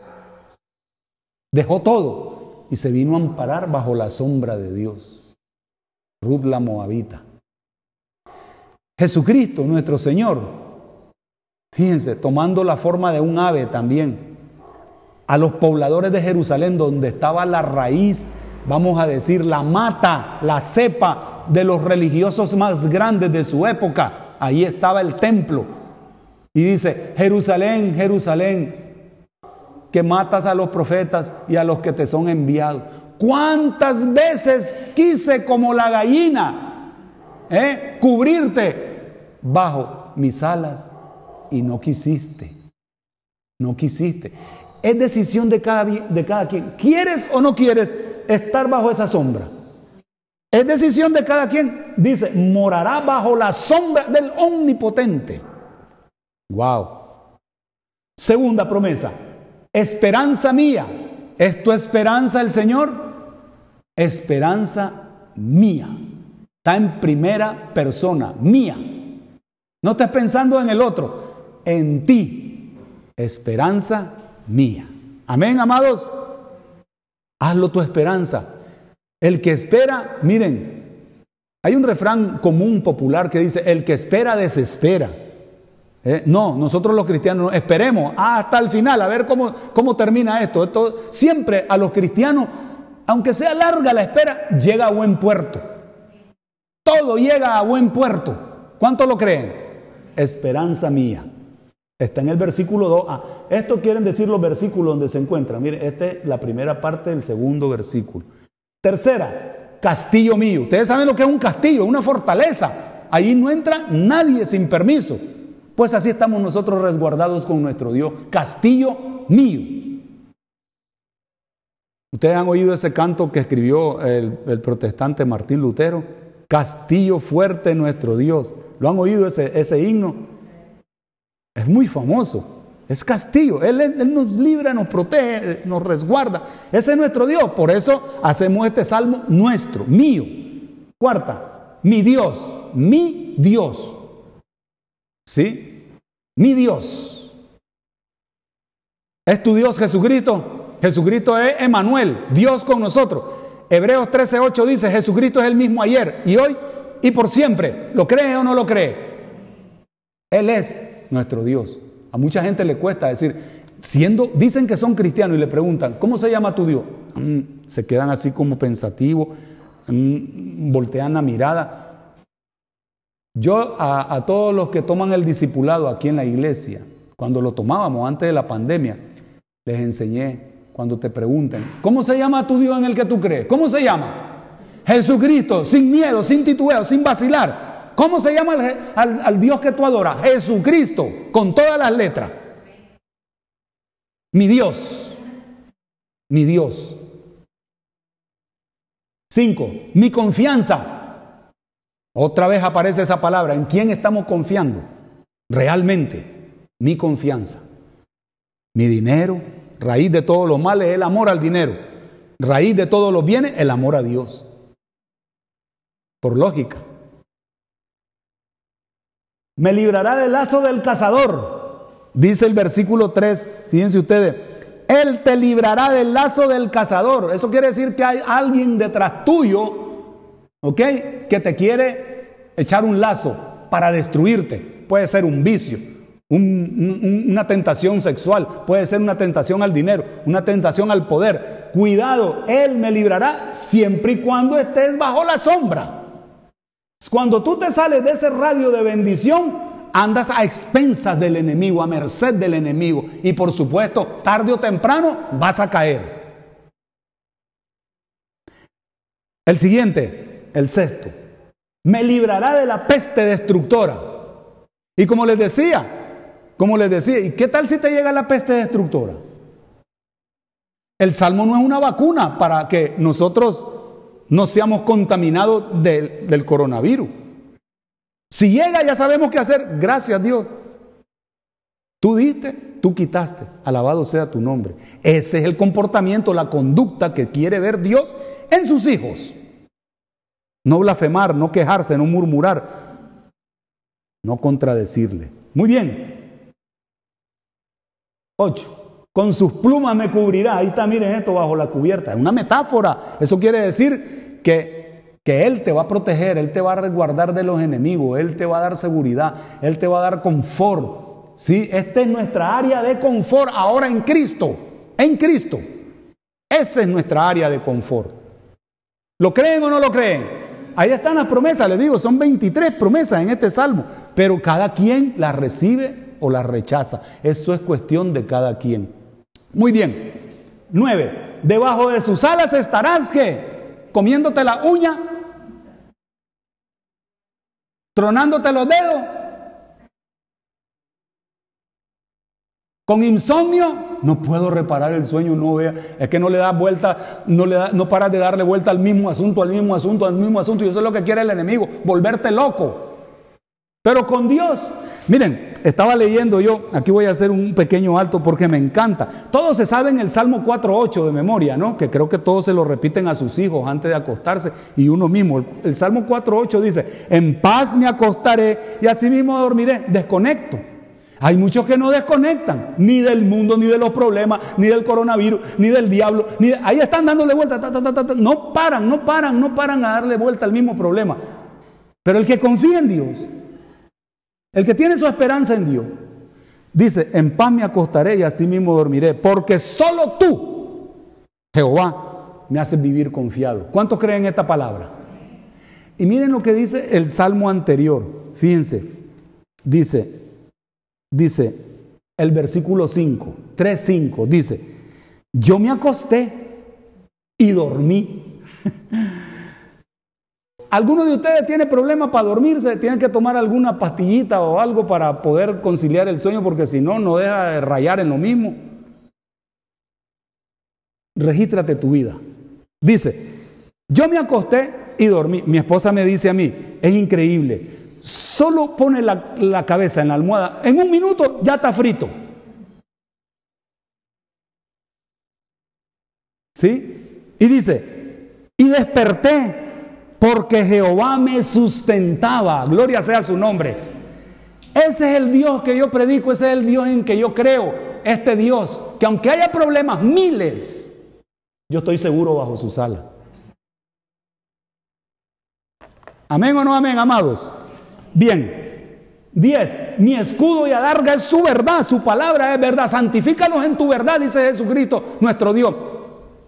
Dejó todo y se vino a amparar bajo la sombra de Dios. Ruth la Moabita. Jesucristo, nuestro Señor, fíjense, tomando la forma de un ave también, a los pobladores de Jerusalén, donde estaba la raíz, vamos a decir, la mata, la cepa de los religiosos más grandes de su época. Ahí estaba el templo. Y dice, Jerusalén, Jerusalén, que matas a los profetas y a los que te son enviados. ¿Cuántas veces quise como la gallina eh, cubrirte bajo mis alas y no quisiste? No quisiste. Es decisión de cada, de cada quien. ¿Quieres o no quieres estar bajo esa sombra? Es decisión de cada quien. Dice, morará bajo la sombra del omnipotente. Wow. Segunda promesa, Esperanza mía. ¿Es tu esperanza el Señor? Esperanza mía. Está en primera persona, mía. No estés pensando en el otro, en ti. Esperanza mía. Amén, amados. Hazlo tu esperanza. El que espera, miren, hay un refrán común popular que dice, el que espera desespera. Eh, no, nosotros los cristianos esperemos hasta el final a ver cómo, cómo termina esto. esto. Siempre a los cristianos, aunque sea larga la espera, llega a buen puerto. Todo llega a buen puerto. ¿Cuánto lo creen? Esperanza mía. Está en el versículo 2. Ah, esto quieren decir los versículos donde se encuentran. Mire, esta es la primera parte del segundo versículo. Tercera, castillo mío. Ustedes saben lo que es un castillo, una fortaleza. Allí no entra nadie sin permiso. Pues así estamos nosotros resguardados con nuestro Dios. Castillo mío. Ustedes han oído ese canto que escribió el, protestante Martín Lutero. Castillo fuerte nuestro Dios. ¿Lo han oído ese, ese himno? Es muy famoso. Es castillo. Él, él, nos libra, nos protege, nos resguarda. Ese es nuestro Dios. Por eso hacemos este salmo nuestro, mío. Cuarta, mi Dios, mi Dios. ¿Sí? Mi Dios. ¿Es tu Dios Jesucristo? Jesucristo es Emanuel, Dios con nosotros. Hebreos 13:8 dice, Jesucristo es el mismo ayer y hoy y por siempre. ¿Lo cree o no lo cree? Él es nuestro Dios. A mucha gente le cuesta decir, siendo, dicen que son cristianos y le preguntan, ¿cómo se llama tu Dios? Mm, se quedan así como pensativos, mm, voltean la mirada. Yo a, todos los que toman el discipulado aquí en la iglesia, cuando lo tomábamos antes de la pandemia, les enseñé, cuando te pregunten, ¿cómo se llama tu Dios en el que tú crees? ¿Cómo se llama? Jesucristo, sin miedo, sin titubeo, sin vacilar. ¿Cómo se llama al, al, Dios que tú adoras? Jesucristo, con todas las letras. Mi Dios, mi Dios. Cinco, mi confianza. Otra vez aparece esa palabra. ¿En quién estamos confiando? Realmente, mi confianza. Mi dinero, raíz de todos los males, el amor al dinero. Raíz de todos los bienes, el amor a Dios. Por lógica. Me librará del lazo del cazador. Dice el versículo 3, fíjense ustedes, Él te librará del lazo del cazador. Eso quiere decir que hay alguien detrás tuyo, ¿ok? Que te quiere echar un lazo para destruirte. Puede ser un vicio, un, un, una tentación sexual, puede ser una tentación al dinero, una tentación al poder. Cuidado, Él me librará siempre y cuando estés bajo la sombra. Cuando tú te sales de ese radio de bendición, andas a expensas del enemigo, a merced del enemigo. Y por supuesto, tarde o temprano vas a caer. El siguiente, el sexto, me librará de la peste destructora. Y como les decía, como les decía, ¿y qué tal si te llega la peste destructora? El salmo no es una vacuna para que nosotros no seamos contaminados de, del coronavirus. Si llega, ya sabemos qué hacer. Gracias Dios. Tú diste, tú quitaste. Alabado sea tu nombre. Ese es el comportamiento, la conducta que quiere ver Dios en sus hijos. No blasfemar, no quejarse, no murmurar, no contradecirle. Muy bien. Ocho con sus plumas me cubrirá. Ahí está, miren esto bajo la cubierta. Es una metáfora. Eso quiere decir que, que Él te va a proteger, Él te va a resguardar de los enemigos, Él te va a dar seguridad, Él te va a dar confort. ¿Sí? Esta es nuestra área de confort ahora en Cristo. En Cristo. Esa es nuestra área de confort. ¿Lo creen o no lo creen? Ahí están las promesas, les digo, son 23 promesas en este salmo, pero cada quien las recibe o las rechaza. Eso es cuestión de cada quien. Muy bien. Nueve. Debajo de sus alas estarás que comiéndote la uña, tronándote los dedos, con insomnio, no puedo reparar el sueño, no vea, es que no le das vuelta, no le da, no paras de darle vuelta al mismo asunto, al mismo asunto, al mismo asunto, y eso es lo que quiere el enemigo, volverte loco. Pero con Dios, miren, estaba leyendo yo, aquí voy a hacer un pequeño alto porque me encanta. Todos se saben el Salmo 4.8 de memoria, ¿no? Que creo que todos se lo repiten a sus hijos antes de acostarse y uno mismo. El, el Salmo 4.8 dice, en paz me acostaré y así mismo dormiré. Desconecto. Hay muchos que no desconectan, ni del mundo, ni de los problemas, ni del coronavirus, ni del diablo. Ni Ahí están dándole vuelta. Ta, ta, ta, no paran, no paran, no paran a darle vuelta al mismo problema. Pero el que confía en Dios, el que tiene su esperanza en Dios, dice, en paz me acostaré y así mismo dormiré, porque solo tú, Jehová, me haces vivir confiado. ¿Cuántos creen esta palabra? Y miren lo que dice el salmo anterior. Fíjense, dice, dice el versículo 5, 3.5, dice, yo me acosté y dormí. ¿Alguno de ustedes tiene problemas para dormirse? ¿Tienen que tomar alguna pastillita o algo para poder conciliar el sueño? Porque si no, no deja de rayar en lo mismo. Regístrate tu vida. Dice, yo me acosté y dormí. Mi esposa me dice a mí, es increíble, solo pone la, la cabeza en la almohada, en un minuto ya está frito. ¿Sí? Y dice, y desperté porque Jehová me sustentaba. Gloria sea su nombre. Ese es el Dios que yo predico, ese es el Dios en que yo creo. Este Dios, que aunque haya problemas, miles, yo estoy seguro bajo su sala. Amén o no amén, amados. Bien. 10. Mi escudo y alarga es su verdad, su palabra es verdad. Santifícanos en tu verdad, dice Jesucristo, nuestro Dios.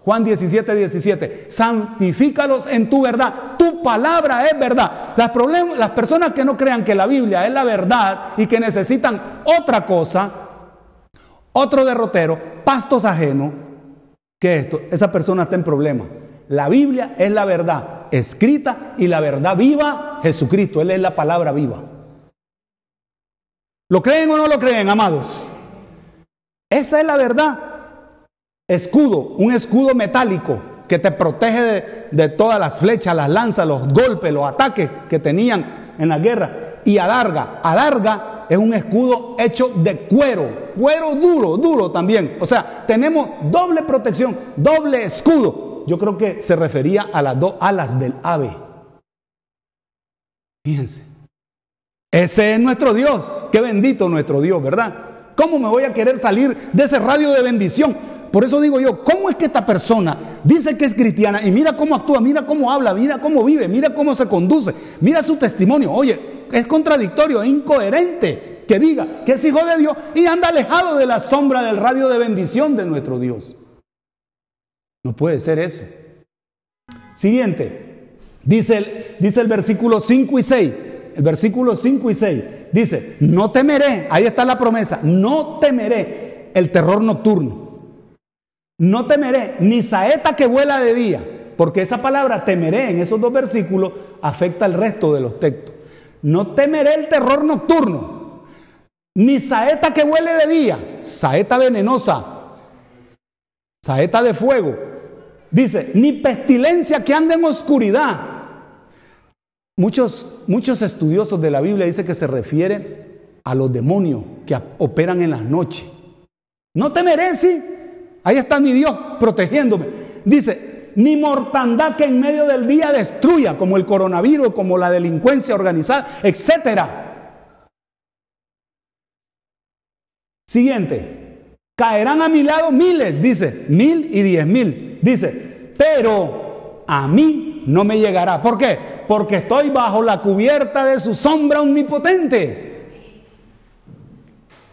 Juan 17, 17. Santifícalos en tu verdad. Tu palabra es verdad. Las, las personas que no crean que la Biblia es la verdad y que necesitan otra cosa, otro derrotero, pastos ajenos, que esto, esa persona está en problema. La Biblia es la verdad escrita y la verdad viva, Jesucristo. Él es la palabra viva. ¿Lo creen o no lo creen, amados? Esa es la verdad. Escudo, un escudo metálico que te protege de, todas las flechas, las lanzas, los golpes, los ataques que tenían en la guerra. Y alarga, alarga es un escudo hecho de cuero, cuero duro, duro también. O sea, tenemos doble protección, doble escudo. Yo creo que se refería a las dos alas del ave. Fíjense. Ese es nuestro Dios. Qué bendito nuestro Dios, ¿verdad? ¿Cómo me voy a querer salir de ese radio de bendición? Por eso digo yo, ¿cómo es que esta persona dice que es cristiana y mira cómo actúa, mira cómo habla, mira cómo vive, mira cómo se conduce, mira su testimonio? Oye, es contradictorio, es incoherente que diga que es hijo de Dios y anda alejado de la sombra del radio de bendición de nuestro Dios. No puede ser eso. Siguiente, dice el, dice el versículo 5 y 6. El versículo 5 y 6 dice, no temeré, ahí está la promesa, no temeré el terror nocturno no temeré ni saeta que vuela de día, porque esa palabra temeré en esos dos versículos afecta al resto de los textos. No temeré el terror nocturno, ni saeta que vuele de día, saeta venenosa, saeta de fuego. Dice, ni pestilencia que ande en oscuridad. Muchos, muchos estudiosos de la Biblia dicen que se refiere a los demonios que operan en las noches. No temeré, sí, Ahí está mi Dios protegiéndome. Dice, ni mortandad que en medio del día destruya, como el coronavirus, como la delincuencia organizada, etcétera. Siguiente, caerán a mi lado miles, dice, mil y diez mil. Dice, pero a mí no me llegará. ¿Por qué? Porque estoy bajo la cubierta de su sombra omnipotente.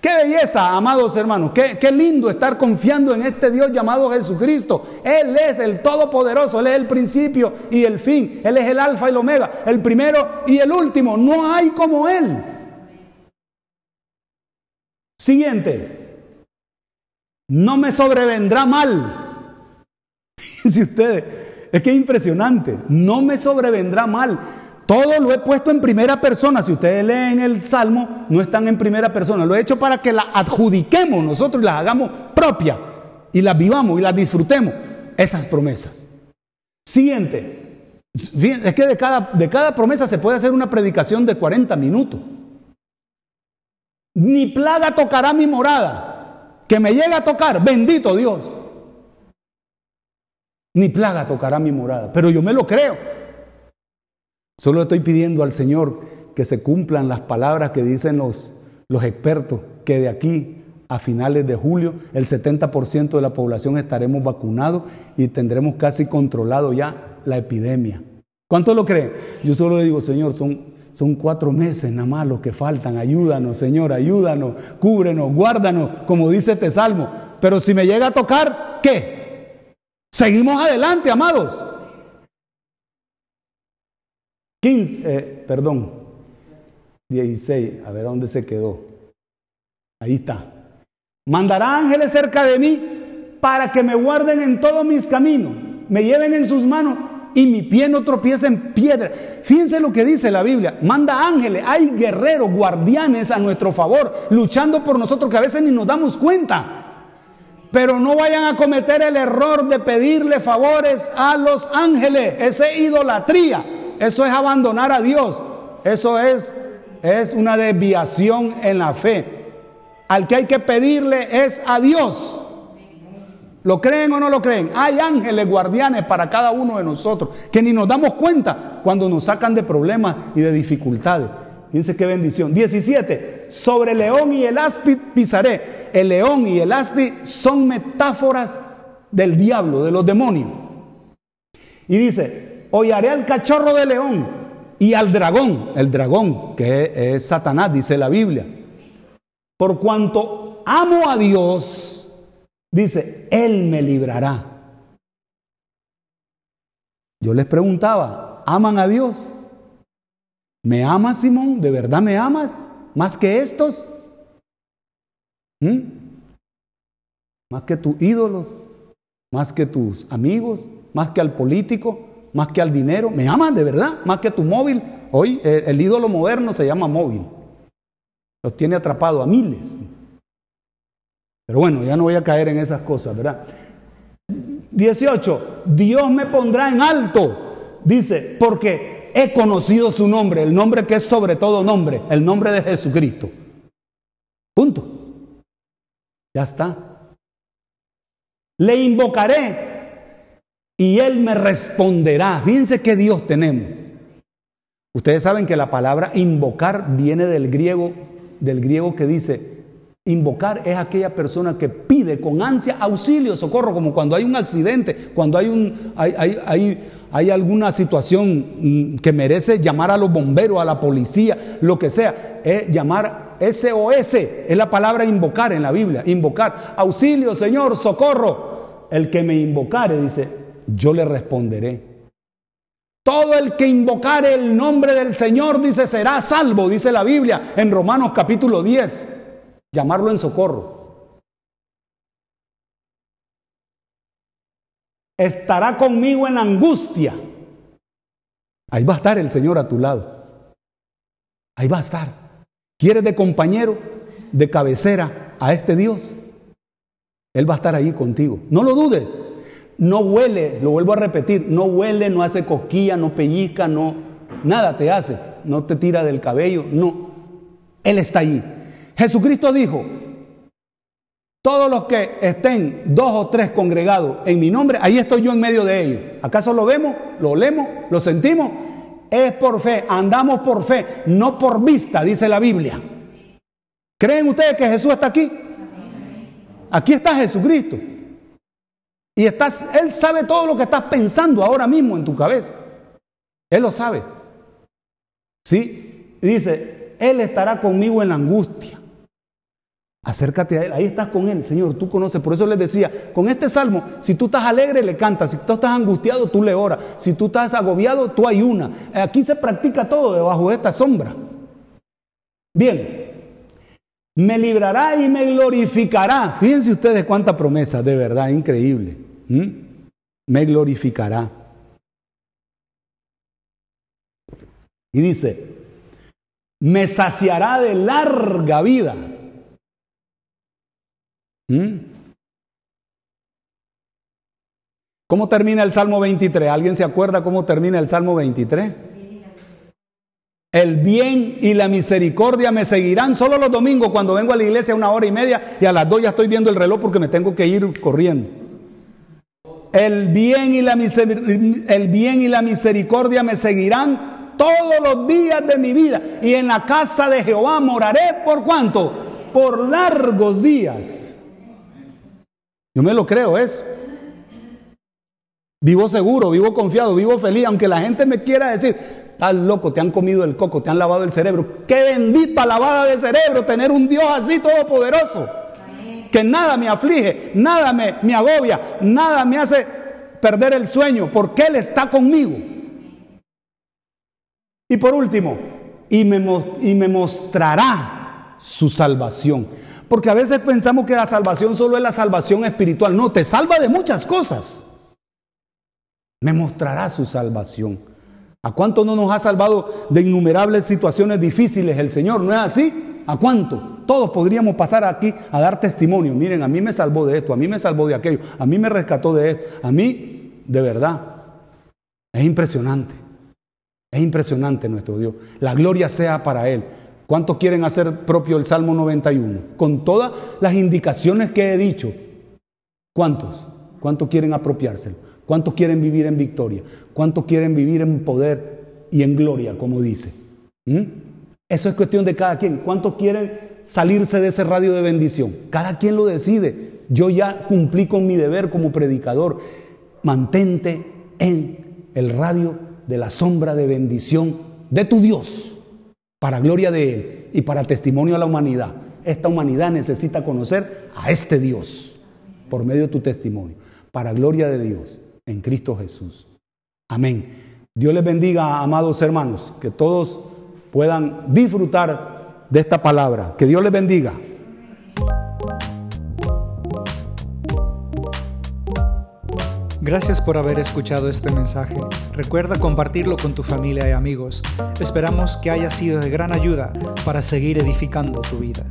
Qué belleza, amados hermanos, qué, lindo estar confiando en este Dios llamado Jesucristo. Él es el Todopoderoso, Él es el principio y el fin, Él es el alfa y el omega, el primero y el último. No hay como Él. Siguiente, no me sobrevendrá mal. Si ustedes, es que es impresionante, no me sobrevendrá mal. Todo lo he puesto en primera persona. Si ustedes leen el Salmo, no están en primera persona. Lo he hecho para que la adjudiquemos nosotros y las hagamos propias y las vivamos y las disfrutemos. Esas promesas. Siguiente. Es que de cada, de cada promesa se puede hacer una predicación de 40 minutos. Ni plaga tocará mi morada. Que me llegue a tocar, bendito Dios. Ni plaga tocará mi morada. Pero yo me lo creo. Solo estoy pidiendo al Señor que se cumplan las palabras que dicen los, los expertos, que de aquí a finales de julio el 70% de la población estaremos vacunados y tendremos casi controlado ya la epidemia. ¿Cuánto lo creen? Yo solo le digo, Señor, son, son cuatro meses nada más los que faltan. Ayúdanos, Señor, ayúdanos, cúbrenos, guárdanos, como dice este salmo. Pero si me llega a tocar, ¿qué? Seguimos adelante, amados. 15, eh, perdón, 16, a ver dónde se quedó. Ahí está. Mandará ángeles cerca de mí para que me guarden en todos mis caminos, me lleven en sus manos y mi pie no tropiece en piedra. Fíjense lo que dice la Biblia. Manda ángeles, hay guerreros, guardianes a nuestro favor, luchando por nosotros que a veces ni nos damos cuenta. Pero no vayan a cometer el error de pedirle favores a los ángeles. Esa es idolatría. Eso es abandonar a Dios. Eso es, es una desviación en la fe. Al que hay que pedirle es a Dios. ¿Lo creen o no lo creen? Hay ángeles guardianes para cada uno de nosotros que ni nos damos cuenta cuando nos sacan de problemas y de dificultades. Fíjense qué bendición. 17. Sobre el león y el áspid pisaré. El león y el áspid son metáforas del diablo, de los demonios. Y dice, hollaré al cachorro de león y al dragón, el dragón que es Satanás, dice la Biblia. Por cuanto amo a Dios, Dice, Él me librará. Yo les preguntaba, ¿aman a Dios? ¿Me amas, Simón? ¿De verdad me amas? ¿Más que estos? ¿Mm? ¿Más que tus ídolos? ¿Más que tus amigos? ¿Más que al político? ¿Más que al dinero? ¿Me amas de verdad? ¿Más que tu móvil? Hoy el, el ídolo moderno se llama móvil. Los tiene atrapado a miles. Pero bueno, ya no voy a caer en esas cosas, ¿verdad? 18. Dios me pondrá en alto. Dice, porque he conocido su nombre, el nombre que es sobre todo nombre, el nombre de Jesucristo. Punto. Ya está. Le invocaré y él me responderá. Fíjense qué Dios tenemos. Ustedes saben que la palabra invocar viene del griego, del griego que dice Invocar es aquella persona que pide con ansia auxilio, socorro, como cuando hay un accidente, cuando hay, un, hay, alguna situación mm, que merece llamar a los bomberos, a la policía, lo que sea, es llamar SOS, es la palabra invocar en la Biblia, invocar, auxilio, Señor, socorro. El que me invocare, dice, yo le responderé. Todo el que invocare el nombre del Señor, dice, será salvo, dice la Biblia en Romanos capítulo 10 llamarlo en socorro. Estará conmigo en angustia. Ahí va a estar el Señor a tu lado. Ahí va a estar. ¿Quieres de compañero, de cabecera a este Dios? Él va a estar ahí contigo. No lo dudes. No huele, lo vuelvo a repetir, no huele, no hace cosquilla, no pellizca, no, nada te hace, no te tira del cabello, no. Él está allí. Jesucristo dijo, todos los que estén dos o tres congregados en mi nombre, ahí estoy yo en medio de ellos. ¿Acaso lo vemos? ¿Lo olemos? ¿Lo sentimos? Es por fe, andamos por fe, no por vista, dice la Biblia. ¿Creen ustedes que Jesús está aquí? Aquí está Jesucristo. Y estás, Él sabe todo lo que estás pensando ahora mismo en tu cabeza. Él lo sabe. ¿Sí? Dice, Él estará conmigo en la angustia. Acércate a Él, ahí estás con Él, Señor, tú conoces. Por eso les decía, con este salmo, si tú estás alegre, le cantas, si tú estás angustiado, tú le oras, si tú estás agobiado, tú ayunas. Aquí se practica todo debajo de esta sombra. Bien, me librará y me glorificará. Fíjense ustedes cuánta promesa, de verdad, increíble. Me glorificará. Y dice, me saciará de larga vida ¿Mm? ¿Cómo termina el Salmo 23? ¿Alguien se acuerda cómo termina el Salmo 23? El bien y la misericordia me seguirán solo los domingos cuando vengo a la iglesia una hora y media y a las dos ya estoy viendo el reloj porque me tengo que ir corriendo. El bien y la, el bien y la misericordia me seguirán todos los días de mi vida y en la casa de Jehová moraré por cuánto? Por largos días. Yo me lo creo eso. Vivo seguro, vivo confiado, vivo feliz, aunque la gente me quiera decir, estás loco, te han comido el coco, te han lavado el cerebro. Qué bendita lavada de cerebro tener un Dios así todopoderoso. Que nada me aflige, nada me, me agobia, nada me hace perder el sueño, porque Él está conmigo. Y por último, y me, y me mostrará su salvación. Porque a veces pensamos que la salvación solo es la salvación espiritual. No, te salva de muchas cosas. Me mostrará su salvación. ¿A cuánto no nos ha salvado de innumerables situaciones difíciles el Señor? ¿No es así? ¿A cuánto? Todos podríamos pasar aquí a dar testimonio. Miren, a mí me salvó de esto, a mí me salvó de aquello, a mí me rescató de esto. A mí, de verdad, es impresionante. Es impresionante nuestro Dios. La gloria sea para Él. ¿Cuántos quieren hacer propio el Salmo 91? Con todas las indicaciones que he dicho. ¿Cuántos? ¿Cuántos quieren apropiárselo? ¿Cuántos quieren vivir en victoria? ¿Cuántos quieren vivir en poder y en gloria, como dice? ¿Mm? Eso es cuestión de cada quien. ¿Cuántos quieren salirse de ese radio de bendición? Cada quien lo decide. Yo ya cumplí con mi deber como predicador. Mantente en el radio de la sombra de bendición de tu Dios para gloria de Él y para testimonio a la humanidad. Esta humanidad necesita conocer a este Dios por medio de tu testimonio, para gloria de Dios en Cristo Jesús. Amén. Dios les bendiga, amados hermanos, que todos puedan disfrutar de esta palabra. Que Dios les bendiga.
Gracias por haber escuchado este mensaje. Recuerda compartirlo con tu familia y amigos. Esperamos que haya sido de gran ayuda para seguir edificando tu vida.